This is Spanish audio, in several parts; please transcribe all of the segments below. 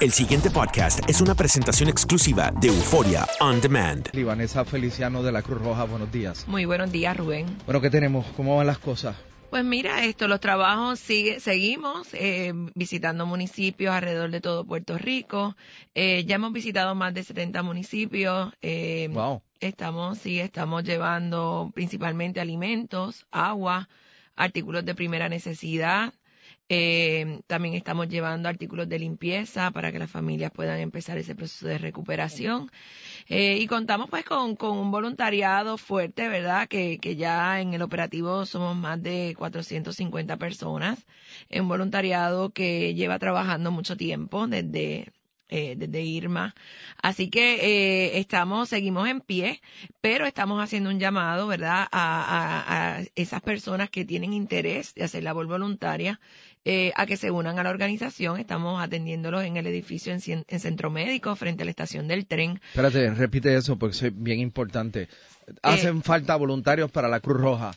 El siguiente podcast es una presentación exclusiva de Euforia On Demand. Y Vanessa Feliciano de la Cruz Roja, buenos días. Muy buenos días, Rubén. Bueno, ¿qué tenemos? ¿Cómo van las cosas? Pues mira, esto, los trabajos sigue, seguimos eh, visitando municipios alrededor de todo Puerto Rico. Eh, ya hemos visitado más de 70 municipios. Eh, wow. Estamos, sí, estamos llevando principalmente alimentos, agua, artículos de primera necesidad. Eh, también estamos llevando artículos de limpieza para que las familias puedan empezar ese proceso de recuperación. Eh, y contamos pues con, con, un voluntariado fuerte, ¿verdad? Que, que ya en el operativo somos más de 450 personas. Un voluntariado que lleva trabajando mucho tiempo desde eh, desde Irma. Así que eh, estamos, seguimos en pie, pero estamos haciendo un llamado, ¿verdad?, a, a, a esas personas que tienen interés de hacer labor voluntaria eh, a que se unan a la organización. Estamos atendiéndolos en el edificio en, en, Centro Médico, frente a la estación del tren. Espérate, repite eso porque es bien importante. Hacen falta voluntarios para la Cruz Roja.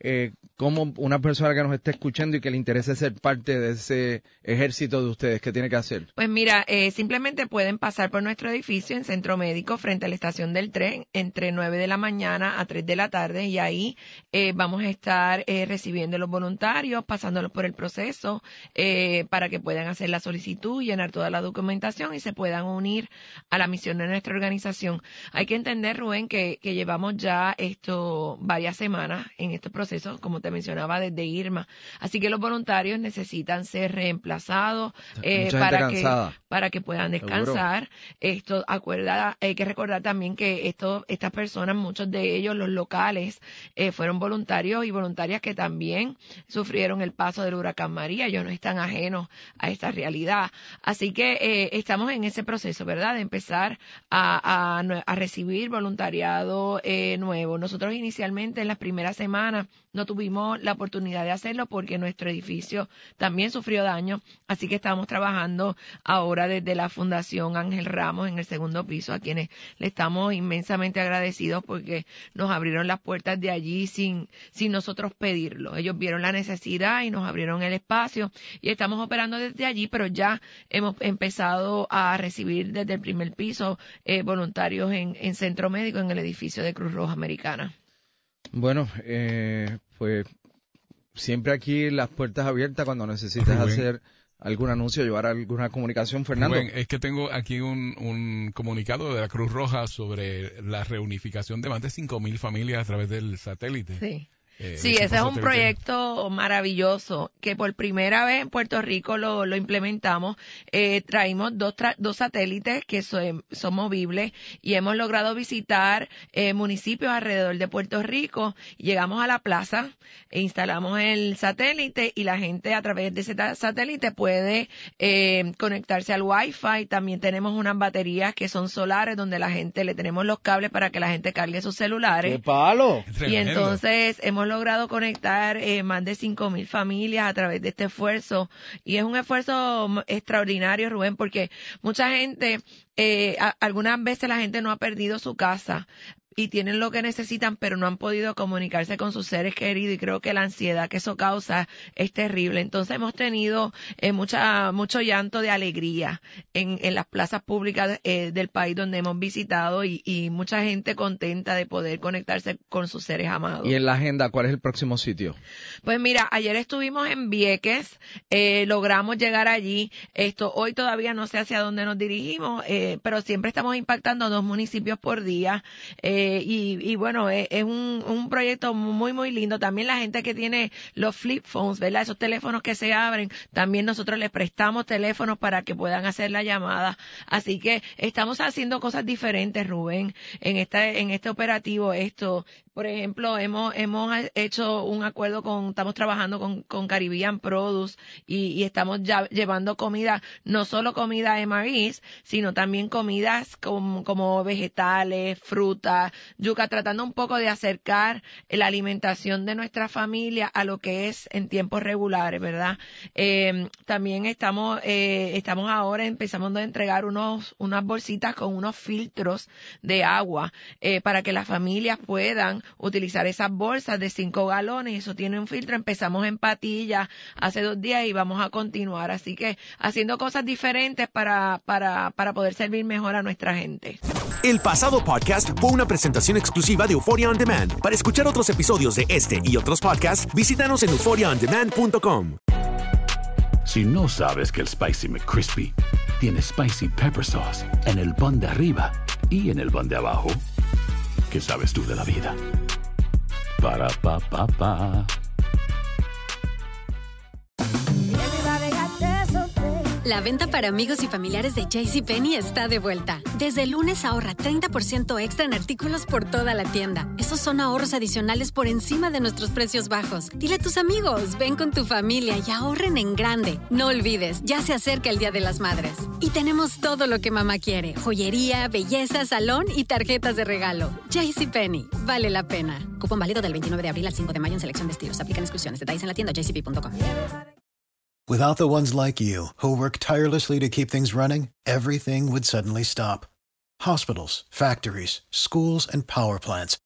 Eh, como una persona que nos esté escuchando y que le interese ser parte de ese ejército de ustedes, ¿qué tiene que hacer? Pues mira, eh, simplemente pueden pasar por nuestro edificio en Centro Médico frente a la estación del tren entre 9 de la mañana a 3 de la tarde y ahí eh, vamos a estar eh, recibiendo los voluntarios, pasándolos por el proceso eh, para que puedan hacer la solicitud, llenar toda la documentación y se puedan unir a la misión de nuestra organización. Hay que entender, Rubén, que, que llevamos ya esto varias semanas en este proceso, como te mencionaba desde Irma. Así que los voluntarios necesitan ser reemplazados eh, para que para que puedan descansar. Seguro. Esto acuerda, hay que recordar también que esto, estas personas, muchos de ellos, los locales, eh, fueron voluntarios y voluntarias que también sufrieron el paso del huracán María. Ellos no están ajenos a esta realidad. Así que eh, estamos en ese proceso, ¿verdad? De empezar a, a, a recibir voluntariado eh, nuevo. Nosotros inicialmente en las primeras semanas no tuvimos la oportunidad de hacerlo porque nuestro edificio también sufrió daño, así que estamos trabajando ahora desde la Fundación Ángel Ramos en el segundo piso, a quienes le estamos inmensamente agradecidos porque nos abrieron las puertas de allí sin, sin nosotros pedirlo. Ellos vieron la necesidad y nos abrieron el espacio y estamos operando desde allí, pero ya hemos empezado a recibir desde el primer piso eh, voluntarios en, en centro médico en el edificio de Cruz Roja Americana. Bueno, eh, pues siempre aquí las puertas abiertas cuando necesites hacer algún anuncio, llevar alguna comunicación, Fernando. Rubén, es que tengo aquí un, un, comunicado de la Cruz Roja sobre la reunificación de más de 5.000 familias a través del satélite. Sí. Eh, Sí, ese es un proyecto maravilloso que por primera vez en Puerto Rico lo, lo implementamos. Eh, traímos dos, tra- dos satélites que son, son movibles y hemos logrado visitar eh, municipios alrededor de Puerto Rico. Llegamos a la plaza, e instalamos el satélite y la gente a través de ese satélite puede eh, conectarse al Wi-Fi. También tenemos unas baterías que son solares donde la gente le tenemos los cables para que la gente cargue sus celulares. ¡Qué palo! Y Tremendo. entonces hemos logrado conectar eh, más de 5.000 familias a través de este esfuerzo. Y es un esfuerzo mm, extraordinario, Rubén, porque mucha gente, eh, algunas veces la gente no ha perdido su casa y tienen lo que necesitan, pero no han podido comunicarse con sus seres queridos y creo que la ansiedad que eso causa es terrible. Entonces hemos tenido eh, mucha, mucho llanto de alegría en, en las plazas públicas eh, del país donde hemos visitado y, y mucha gente contenta de poder conectarse con sus seres amados. Y en la agenda, ¿cuál es el próximo sitio? Pues mira, ayer estuvimos en Vieques, eh, logramos llegar allí. Esto hoy todavía no sé hacia dónde nos dirigimos, eh, pero siempre estamos impactando a dos municipios por día. Eh, y, y bueno, eh, es un, un proyecto muy, muy lindo. También la gente que tiene los flip phones, ¿verdad? Esos teléfonos que se abren, también nosotros les prestamos teléfonos para que puedan hacer la llamada. Así que estamos haciendo cosas diferentes, Rubén, en esta, en este operativo. Esto, por ejemplo, hemos, hemos hecho un acuerdo con, estamos trabajando con, con Caribbean Produce y, y estamos ya llevando comida, no solo comida MREs, sino también comidas como, como vegetales, frutas, yuca, tratando un poco de acercar la alimentación de nuestra familia a lo que es en tiempos regulares, ¿verdad? Eh, también estamos, eh, estamos ahora empezamos a entregar unos, unas bolsitas con unos filtros de agua eh, para que las familias puedan utilizar esas bolsas de 5 galones. Eso tiene un filtro. Empezamos en Patilla hace dos días y vamos a continuar. Así que haciendo cosas diferentes para, para, para poder servir mejor a nuestra gente. El pasado podcast fue una presentación exclusiva de Euphoria On Demand. Para escuchar otros episodios de este y otros podcasts, visítanos en euphoriaondemand.com. Si no sabes que el Spicy McCrispy tiene Spicy Pepper Sauce en el pan de arriba y en el pan de abajo, ¿qué sabes tú de la vida? Para, pa, pa, pa. La venta para amigos y familiares de JCPenney está de vuelta. Desde el lunes ahorra 30% extra en artículos por toda la tienda. Esos son ahorros adicionales por encima de nuestros precios bajos. Dile a tus amigos, ven con tu familia y ahorren en grande. No olvides, ya se acerca el Día de las Madres. Y tenemos todo lo que mamá quiere: joyería, belleza, salón y tarjetas de regalo. JCPenney, vale la pena. Cupón válido del 29 de abril al 5 de mayo en selección de estilos. Aplican exclusiones. Detalles en la tienda jcp.com. Without the ones like you, who work tirelessly to keep things running, everything would suddenly stop. Hospitals, factories, schools, and power plants,